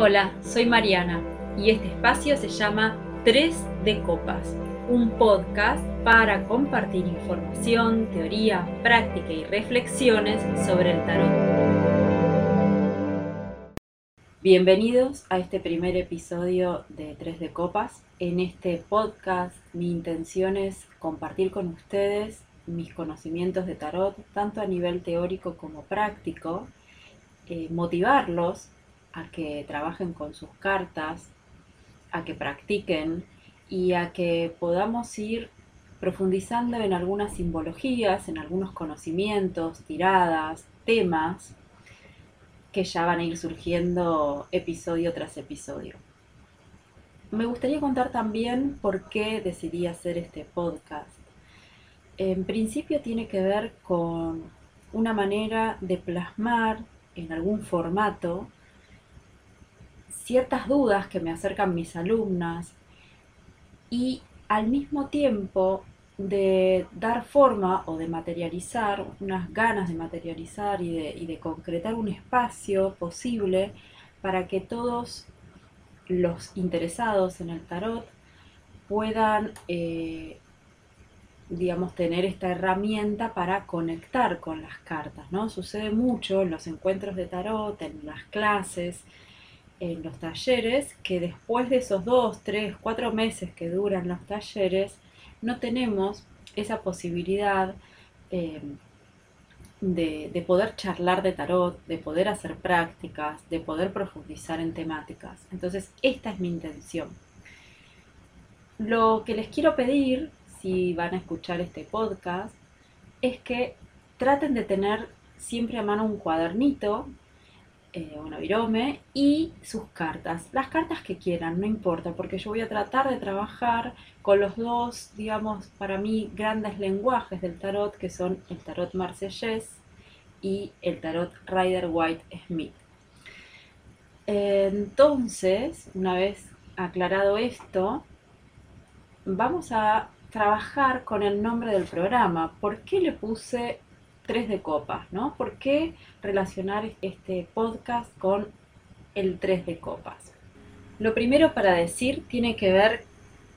Hola, soy Mariana y este espacio se llama Tres de Copas, un podcast para compartir información, teoría, práctica y reflexiones sobre el tarot. Bienvenidos a este primer episodio de Tres de Copas. En este podcast mi intención es compartir con ustedes mis conocimientos de tarot, tanto a nivel teórico como práctico, eh, motivarlos a que trabajen con sus cartas, a que practiquen y a que podamos ir profundizando en algunas simbologías, en algunos conocimientos, tiradas, temas que ya van a ir surgiendo episodio tras episodio. Me gustaría contar también por qué decidí hacer este podcast. En principio tiene que ver con una manera de plasmar en algún formato ciertas dudas que me acercan mis alumnas y al mismo tiempo de dar forma o de materializar, unas ganas de materializar y de, concretar un espacio posible para que todos los interesados en el tarot puedan, eh, digamos, tener esta herramienta para conectar con las cartas, ¿no? Sucede mucho en los encuentros de tarot, en las clases, en los talleres que después de esos dos, tres, cuatro meses que duran los talleres, no tenemos esa posibilidad eh, de, de, poder charlar de tarot, de poder hacer prácticas, de poder profundizar en temáticas. Entonces, esta es mi intención. Lo que les quiero pedir, si van a escuchar este podcast, es que traten de tener siempre a mano un cuadernito eh, y sus cartas. Las cartas que quieran, no importa, porque yo voy a tratar de trabajar con los dos, digamos, para mí grandes lenguajes del tarot, que son el tarot marsellés y el tarot Rider White Smith. Entonces, una vez aclarado esto, vamos a trabajar con el nombre del programa. ¿Por qué le puse tres de copas, ¿no? ¿Por qué relacionar este podcast con el tres de copas? Lo primero para decir tiene que ver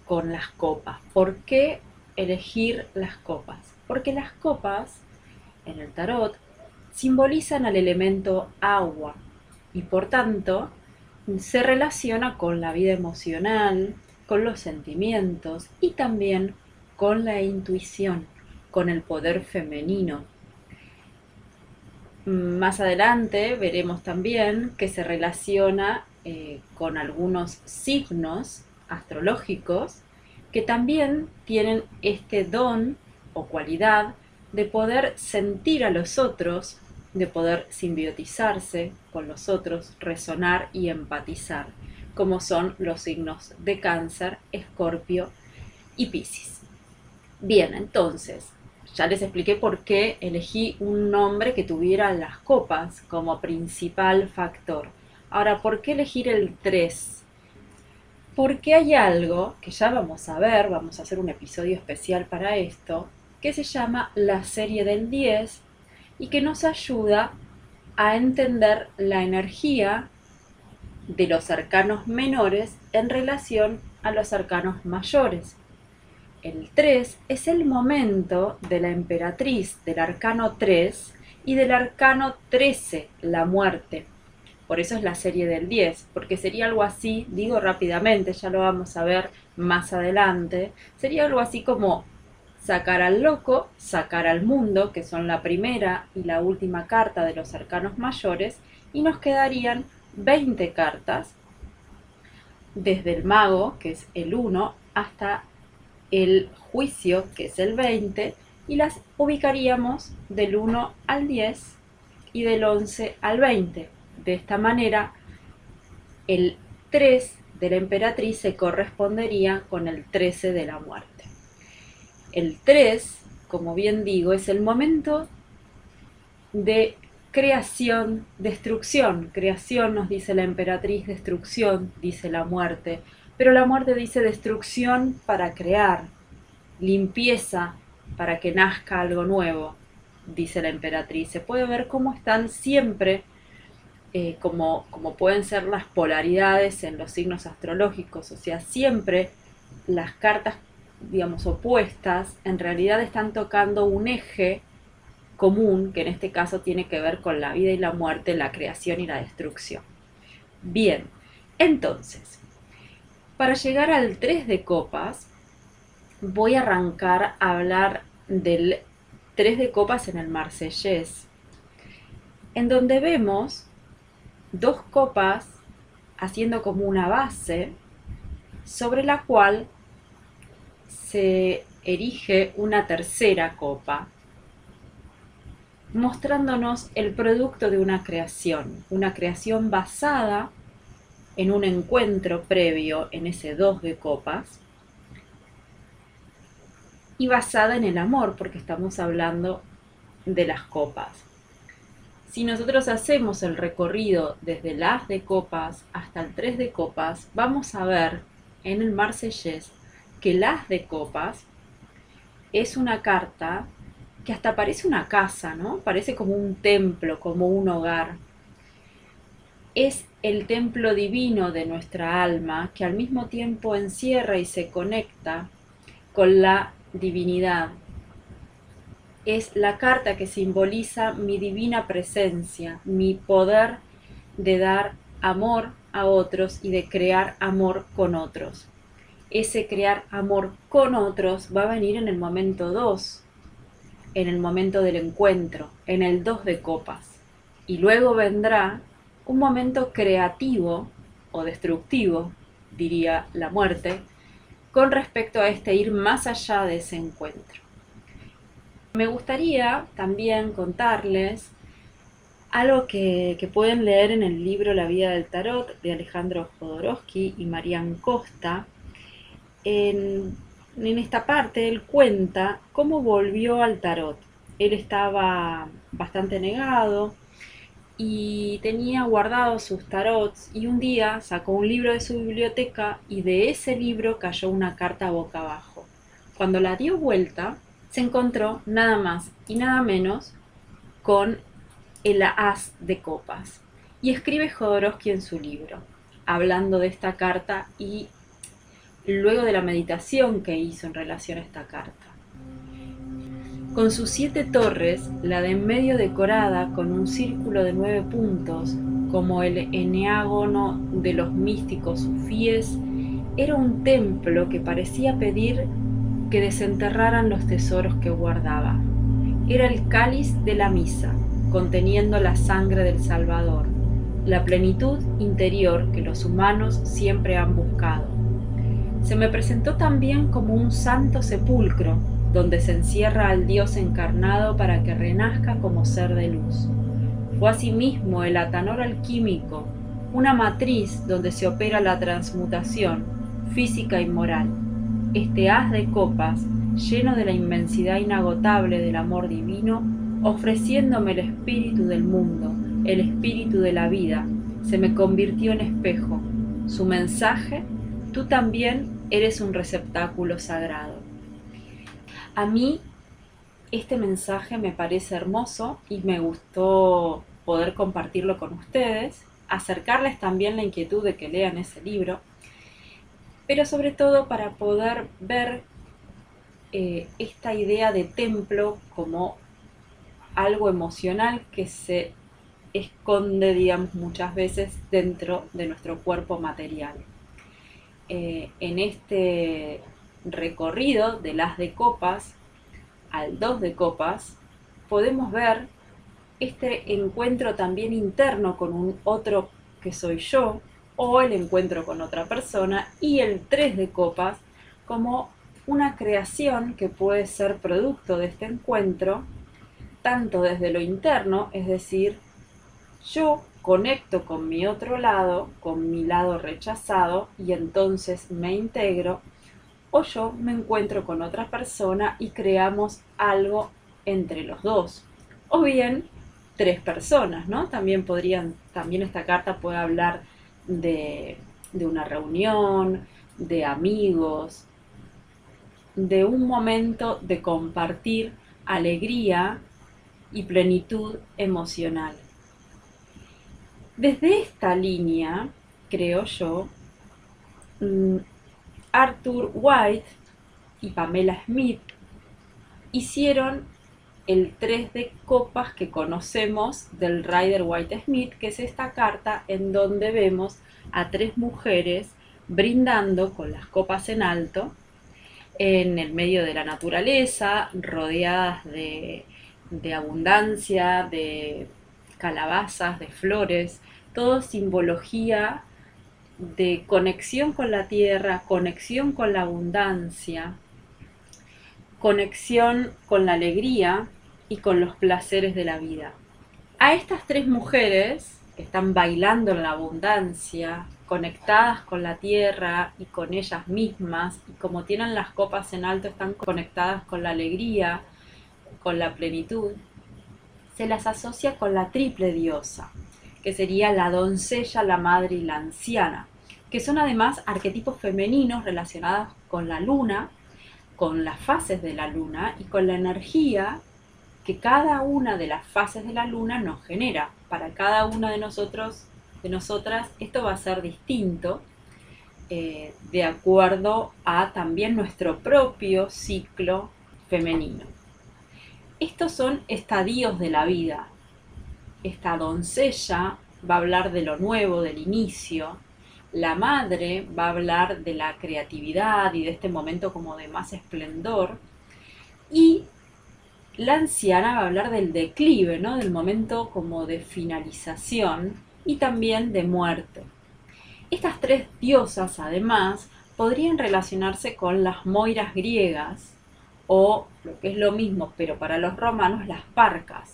con las copas. ¿Por qué elegir las copas? Porque las copas en el tarot simbolizan al elemento agua y por tanto se relaciona con la vida emocional, con los sentimientos y también con la intuición, con el poder femenino, más adelante veremos también que se relaciona eh, con algunos signos astrológicos que también tienen este don o cualidad de poder sentir a los otros, de poder simbiotizarse con los otros, resonar y empatizar, como son los signos de cáncer, escorpio y piscis. Bien, entonces, ya les expliqué por qué elegí un nombre que tuviera las copas como principal factor. Ahora, ¿por qué elegir el 3? Porque hay algo que ya vamos a ver, vamos a hacer un episodio especial para esto, que se llama la serie del 10 y que nos ayuda a entender la energía de los arcanos menores en relación a los arcanos mayores el 3 es el momento de la emperatriz del arcano 3 y del arcano 13, la muerte. Por eso es la serie del 10, porque sería algo así, digo rápidamente, ya lo vamos a ver más adelante, sería algo así como sacar al loco, sacar al mundo, que son la primera y la última carta de los arcanos mayores, y nos quedarían 20 cartas, desde el mago, que es el 1, hasta el juicio, que es el 20, y las ubicaríamos del 1 al 10 y del 11 al 20. De esta manera, el 3 de la emperatriz se correspondería con el 13 de la muerte. El 3, como bien digo, es el momento de creación, destrucción. Creación nos dice la emperatriz, destrucción dice la muerte pero la muerte dice destrucción para crear, limpieza para que nazca algo nuevo, dice la emperatriz. Se puede ver cómo están siempre eh, como, como pueden ser las polaridades en los signos astrológicos, o sea, siempre las cartas, digamos, opuestas, en realidad están tocando un eje común, que en este caso tiene que ver con la vida y la muerte, la creación y la destrucción. Bien, entonces, para llegar al 3 de copas, voy a arrancar a hablar del 3 de copas en el marsellés, en donde vemos dos copas haciendo como una base sobre la cual se erige una tercera copa, mostrándonos el producto de una creación, una creación basada en un encuentro previo en ese dos de copas y basada en el amor, porque estamos hablando de las copas. Si nosotros hacemos el recorrido desde el as de copas hasta el 3 de copas, vamos a ver en el marsellés que el as de copas es una carta que hasta parece una casa, ¿no? Parece como un templo, como un hogar. Es el templo divino de nuestra alma que al mismo tiempo encierra y se conecta con la divinidad. Es la carta que simboliza mi divina presencia, mi poder de dar amor a otros y de crear amor con otros. Ese crear amor con otros va a venir en el momento 2, en el momento del encuentro, en el 2 de copas. Y luego vendrá un momento creativo o destructivo, diría la muerte, con respecto a este ir más allá de ese encuentro. Me gustaría también contarles algo que, pueden leer en el libro La vida del tarot de Alejandro Jodorowsky y Marian Costa. En, en esta parte él cuenta cómo volvió al tarot. Él estaba bastante negado, y tenía guardados sus tarots y un día sacó un libro de su biblioteca y de ese libro cayó una carta boca abajo. Cuando la dio vuelta, se encontró nada más y nada menos con el as de copas. Y escribe Jodorowsky en su libro, hablando de esta carta y luego de la meditación que hizo en relación a esta carta con sus siete torres, la de en medio decorada con un círculo de nueve puntos, como el eneágono de los místicos sufíes, era un templo que parecía pedir que desenterraran los tesoros que guardaba. Era el cáliz de la misa, conteniendo la sangre del Salvador, la plenitud interior que los humanos siempre han buscado. Se me presentó también como un santo sepulcro donde se encierra al Dios encarnado para que renazca como ser de luz. Fue asimismo el atanor alquímico, una matriz donde se opera la transmutación física y moral. Este haz de copas, lleno de la inmensidad inagotable del amor divino, ofreciéndome el espíritu del mundo, el espíritu de la vida, se me convirtió en espejo. Su mensaje, tú también eres un receptáculo sagrado. A mí este mensaje me parece hermoso y me gustó poder compartirlo con ustedes, acercarles también la inquietud de que lean ese libro, pero sobre todo para poder ver eh, esta idea de templo como algo emocional que se esconde, digamos, muchas veces dentro de nuestro cuerpo material. Eh, en este recorrido de las de copas al dos de copas, podemos ver este encuentro también interno con un otro que soy yo, o el encuentro con otra persona, y el tres de copas como una creación que puede ser producto de este encuentro, tanto desde lo interno, es decir, yo conecto con mi otro lado, con mi lado rechazado, y entonces me integro o yo me encuentro con otra persona y creamos algo entre los dos. O bien tres personas, ¿no? También podrían, también esta carta puede hablar de, de una reunión, de amigos, de un momento de compartir alegría y plenitud emocional. Desde esta línea, creo yo, mm, Arthur White y Pamela Smith hicieron el 3 de copas que conocemos del Rider White Smith, que es esta carta en donde vemos a tres mujeres brindando con las copas en alto en el medio de la naturaleza, rodeadas de, de abundancia, de calabazas, de flores, todo simbología de conexión con la tierra, conexión con la abundancia, conexión con la alegría y con los placeres de la vida. A estas tres mujeres que están bailando en la abundancia, conectadas con la tierra y con ellas mismas, y como tienen las copas en alto, están conectadas con la alegría, con la plenitud, se las asocia con la triple diosa, que sería la doncella, la madre y la anciana, que son además arquetipos femeninos relacionados con la luna, con las fases de la luna y con la energía que cada una de las fases de la luna nos genera. Para cada una de nosotros, de nosotras, esto va a ser distinto eh, de acuerdo a también nuestro propio ciclo femenino. Estos son estadios de la vida. Esta doncella va a hablar de lo nuevo, del inicio, la madre va a hablar de la creatividad y de este momento como de más esplendor. Y la anciana va a hablar del declive, ¿no? Del momento como de finalización y también de muerte. Estas tres diosas, además, podrían relacionarse con las moiras griegas o, lo que es lo mismo, pero para los romanos, las parcas,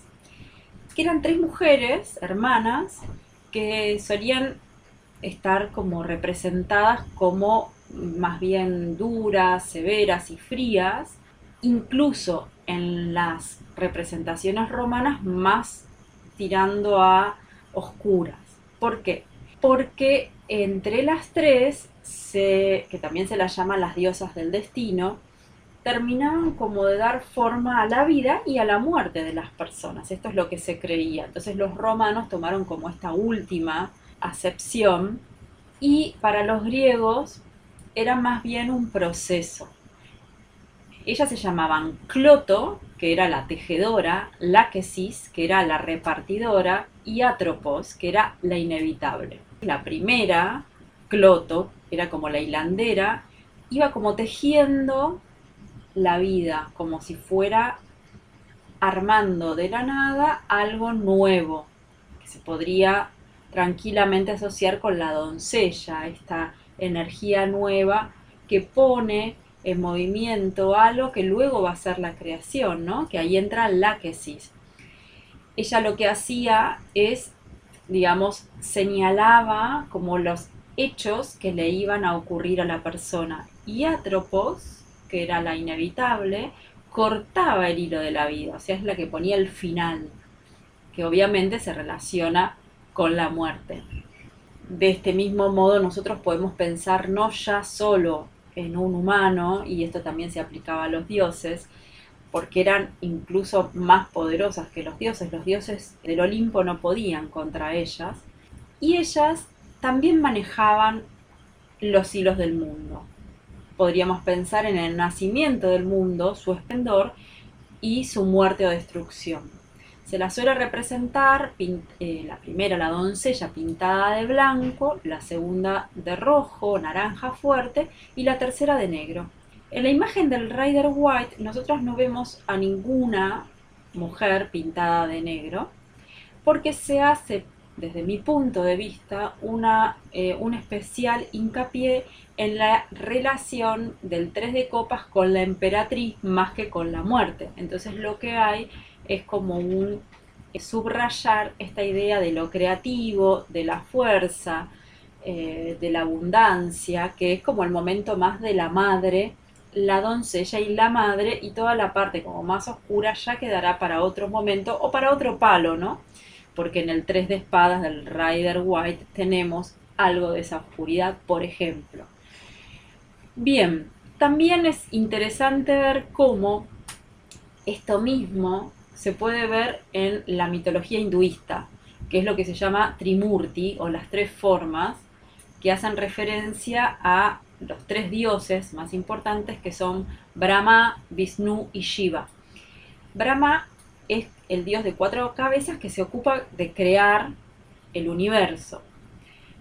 que eran tres mujeres, hermanas, que solían estar como representadas como más bien duras, severas y frías, incluso en las representaciones romanas más tirando a oscuras. ¿Por qué? Porque entre las tres, que también se las llama las diosas del destino, terminaban como de dar forma a la vida y a la muerte de las personas. Esto es lo que se creía. Entonces los romanos tomaron como esta última acepción y para los griegos era más bien un proceso. Ellas se llamaban Cloto, que era la tejedora, Láquesis, que era la repartidora, y Atropos, que era la inevitable. La primera, Cloto, era como la hilandera, iba como tejiendo la vida, como si fuera armando de la nada algo nuevo, que se podría tranquilamente asociar con la doncella, esta energía nueva que pone en movimiento algo que luego va a ser la creación, ¿no? Que ahí entra la quesis. Ella lo que hacía es, digamos, señalaba como los hechos que le iban a ocurrir a la persona. Y Atropos, que era la inevitable, cortaba el hilo de la vida, o sea, es la que ponía el final, que obviamente se relaciona con la muerte. De este mismo modo nosotros podemos pensar no ya solo en un humano, y esto también se aplicaba a los dioses, porque eran incluso más poderosas que los dioses. Los dioses del Olimpo no podían contra ellas. Y ellas también manejaban los hilos del mundo. Podríamos pensar en el nacimiento del mundo, su esplendor y su muerte o destrucción. Se la suele representar eh, la primera, la doncella, pintada de blanco, la segunda de rojo, naranja fuerte y la tercera de negro. En la imagen del Rider White nosotros no vemos a ninguna mujer pintada de negro porque se hace, desde mi punto de vista, una, eh, un especial hincapié en la relación del tres de copas con la emperatriz más que con la muerte. Entonces lo que hay es como un eh, subrayar esta idea de lo creativo, de la fuerza, eh, de la abundancia, que es como el momento más de la madre, la doncella y la madre, y toda la parte como más oscura ya quedará para otro momento o para otro palo, ¿no? Porque en el 3 de espadas del Rider White tenemos algo de esa oscuridad, por ejemplo. Bien, también es interesante ver cómo esto mismo se puede ver en la mitología hinduista, que es lo que se llama Trimurti o las tres formas, que hacen referencia a los tres dioses más importantes que son Brahma, Vishnu y Shiva. Brahma es el dios de cuatro cabezas que se ocupa de crear el universo.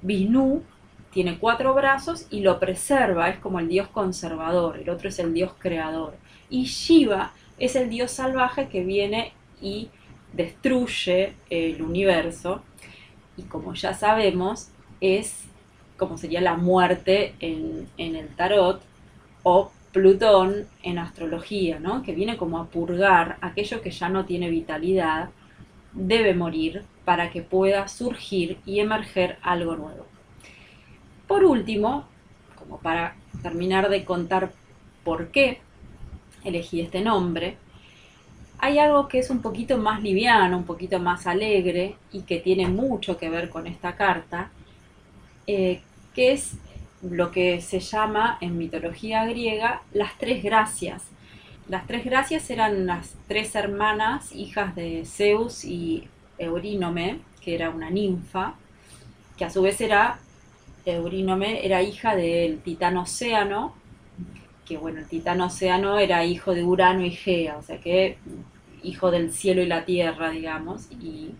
Vishnu tiene cuatro brazos y lo preserva, es como el dios conservador, el otro es el dios creador. Y Shiva es el dios salvaje que viene y destruye el universo. Y como ya sabemos, es como sería la muerte en, el tarot o Plutón en astrología, ¿no? que viene como a purgar aquello que ya no tiene vitalidad, debe morir para que pueda surgir y emerger algo nuevo. Por último, como para terminar de contar por qué elegí este nombre, hay algo que es un poquito más liviano, un poquito más alegre y que tiene mucho que ver con esta carta, eh, que es lo que se llama en mitología griega las tres gracias. Las tres gracias eran las tres hermanas, hijas de Zeus y Eurínome, que era una ninfa, que a su vez era Eurínome, era hija del titán Océano, que bueno, el titán Océano era hijo de Urano y Gea, o sea que hijo del cielo y la tierra, digamos, y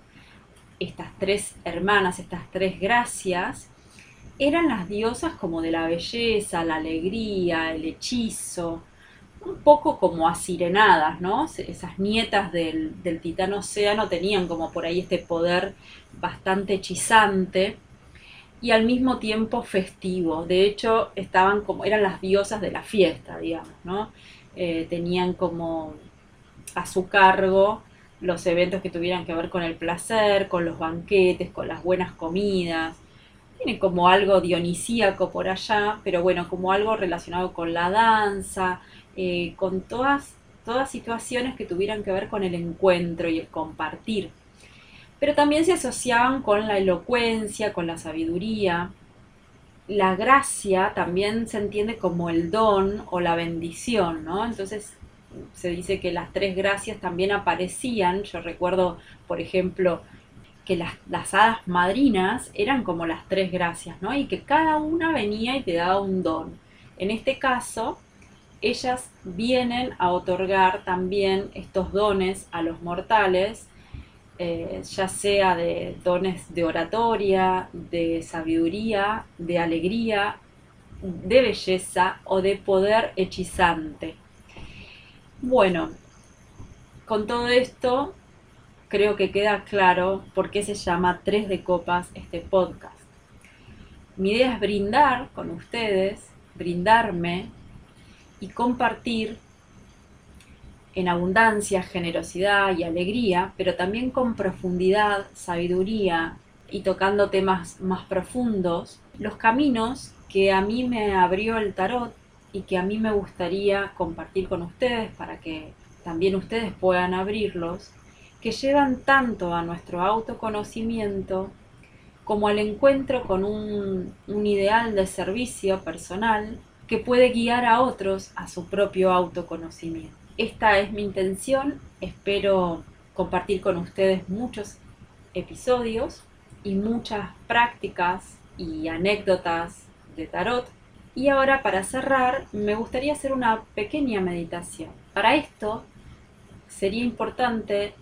estas tres hermanas, estas tres gracias, eran las diosas como de la belleza, la alegría, el hechizo, un poco como asirenadas, ¿no? Esas nietas del, del titán océano tenían como por ahí este poder bastante hechizante y al mismo tiempo festivo. De hecho, estaban como, eran las diosas de la fiesta, digamos, ¿no? Eh, tenían como a su cargo los eventos que tuvieran que ver con el placer, con los banquetes, con las buenas comidas, tiene como algo dionisíaco por allá, pero bueno, como algo relacionado con la danza, eh, con todas, todas situaciones que tuvieran que ver con el encuentro y el compartir. Pero también se asociaban con la elocuencia, con la sabiduría. La gracia también se entiende como el don o la bendición, ¿no? Entonces se dice que las tres gracias también aparecían. Yo recuerdo, por ejemplo, que las, hadas madrinas eran como las tres gracias, ¿no? Y que cada una venía y te daba un don. En este caso, ellas vienen a otorgar también estos dones a los mortales, eh, ya sea de dones de oratoria, de sabiduría, de alegría, de belleza o de poder hechizante. Bueno, con todo esto creo que queda claro por qué se llama Tres de Copas este podcast. Mi idea es brindar con ustedes, brindarme y compartir en abundancia, generosidad y alegría, pero también con profundidad, sabiduría y tocando temas más profundos, los caminos que a mí me abrió el tarot y que a mí me gustaría compartir con ustedes para que también ustedes puedan abrirlos que llevan tanto a nuestro autoconocimiento como al encuentro con un, ideal de servicio personal que puede guiar a otros a su propio autoconocimiento. Esta es mi intención, espero compartir con ustedes muchos episodios y muchas prácticas y anécdotas de tarot. Y ahora para cerrar me gustaría hacer una pequeña meditación. Para esto sería importante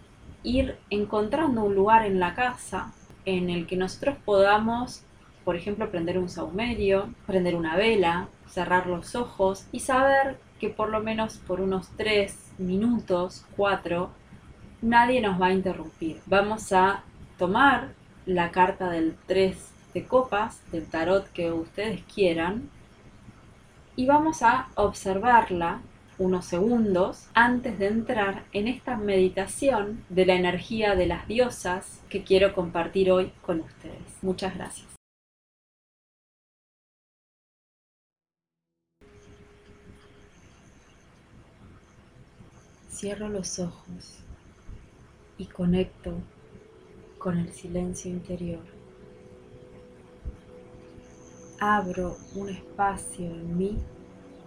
ir encontrando un lugar en la casa en el que nosotros podamos, por ejemplo, prender un saumerio, prender una vela, cerrar los ojos y saber que por lo menos por unos tres minutos, cuatro, nadie nos va a interrumpir. Vamos a tomar la carta del 3 de copas, del tarot que ustedes quieran, y vamos a observarla unos segundos antes de entrar en esta meditación de la energía de las diosas que quiero compartir hoy con ustedes. Muchas gracias. Cierro los ojos y conecto con el silencio interior. Abro un espacio en mí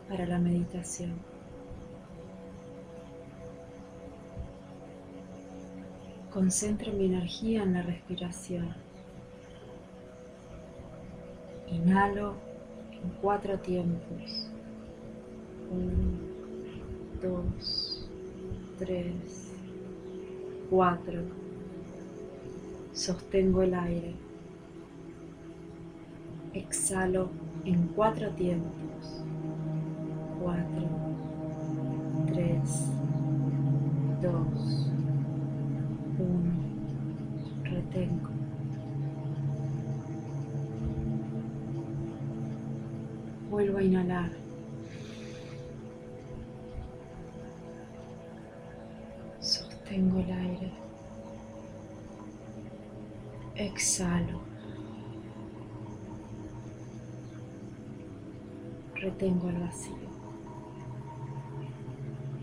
para la meditación. Concentro mi energía en la respiración. Inhalo en cuatro tiempos. Uno, dos, tres, cuatro. Sostengo el aire. Exhalo en cuatro tiempos. Cuatro, tres, dos, uno. Retengo. Vuelvo a inhalar. Sostengo el aire. Exhalo. Retengo el vacío.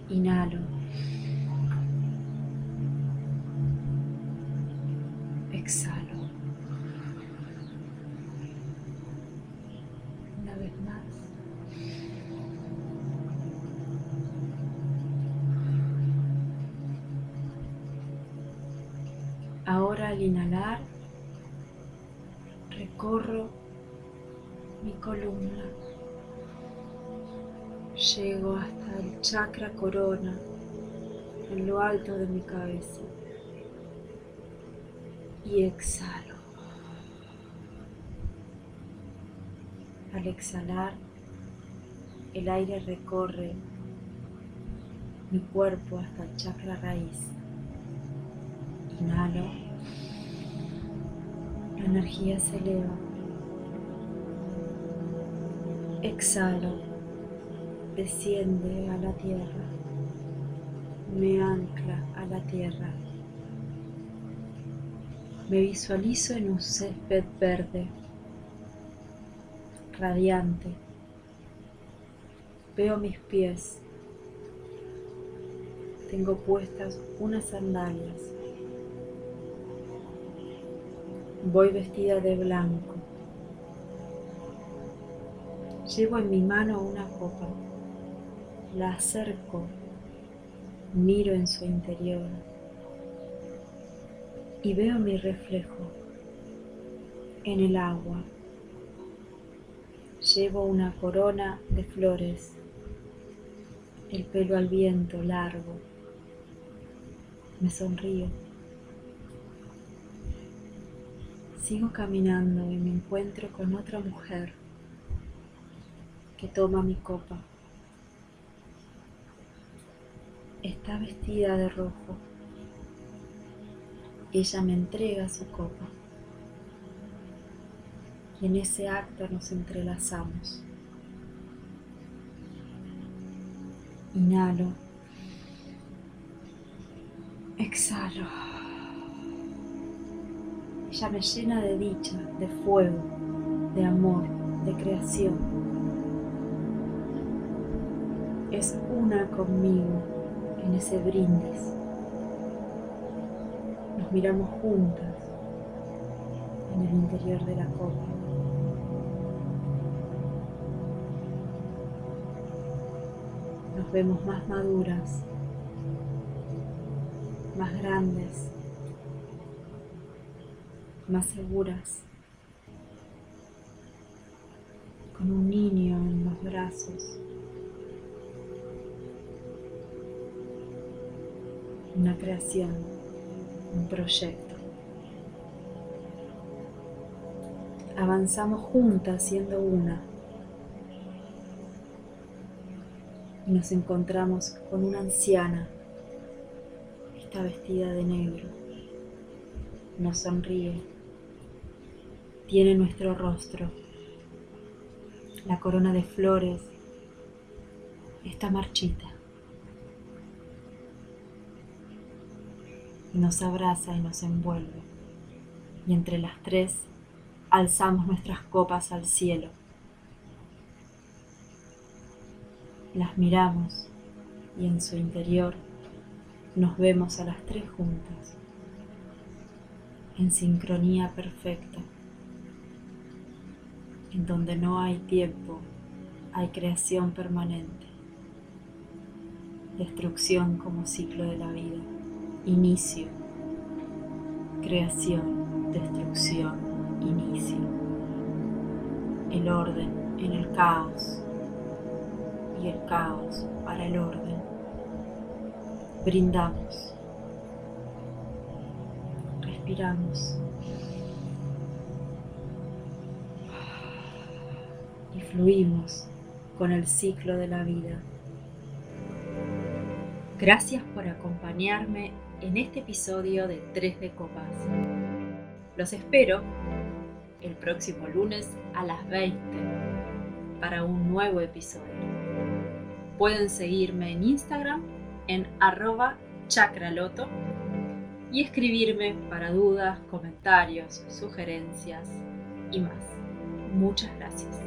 Inhalo. Ahora al inhalar, recorro mi columna. Llego hasta el chakra corona en lo alto de mi cabeza y exhalo. Al exhalar, el aire recorre mi cuerpo hasta el chakra raíz. Inhalo, la energía se eleva. Exhalo, desciende a la tierra, me ancla a la tierra. Me visualizo en un césped verde, radiante. Veo mis pies. Tengo puestas unas sandalias. Voy vestida de blanco. Llevo en mi mano una copa. La acerco. Miro en su interior. Y veo mi reflejo en el agua. Llevo una corona de flores. El pelo al viento largo. Me sonrío. Sigo caminando y me encuentro con otra mujer que toma mi copa. Está vestida de rojo. Ella me entrega su copa. En ese acto nos entrelazamos. Inhalo. Exhalo. Ella me llena de dicha, de fuego, de amor, de creación. Es una conmigo en ese brindis. Nos miramos juntas en el interior de la copa. Nos vemos más maduras, más grandes, más seguras, con un niño en los brazos. Una creación, un proyecto. Avanzamos juntas siendo una. Y nos encontramos con una anciana. Está vestida de negro. Nos sonríe. Tiene nuestro rostro. La corona de flores está marchita. Nos abraza y nos envuelve. Y entre las tres alzamos nuestras copas al cielo. Las miramos y en su interior nos vemos a las tres juntas, en sincronía perfecta, en donde no hay tiempo, hay creación permanente, destrucción como ciclo de la vida, inicio creación, destrucción, inicio, el orden en el caos el caos para el orden. Brindamos, respiramos y fluimos con el ciclo de la vida. Gracias por acompañarme en este episodio de 3 de Copas. Los espero el próximo lunes a las 20 para un nuevo episodio. Pueden seguirme en Instagram en arroba chakraloto y escribirme para dudas, comentarios, sugerencias y más. Muchas gracias.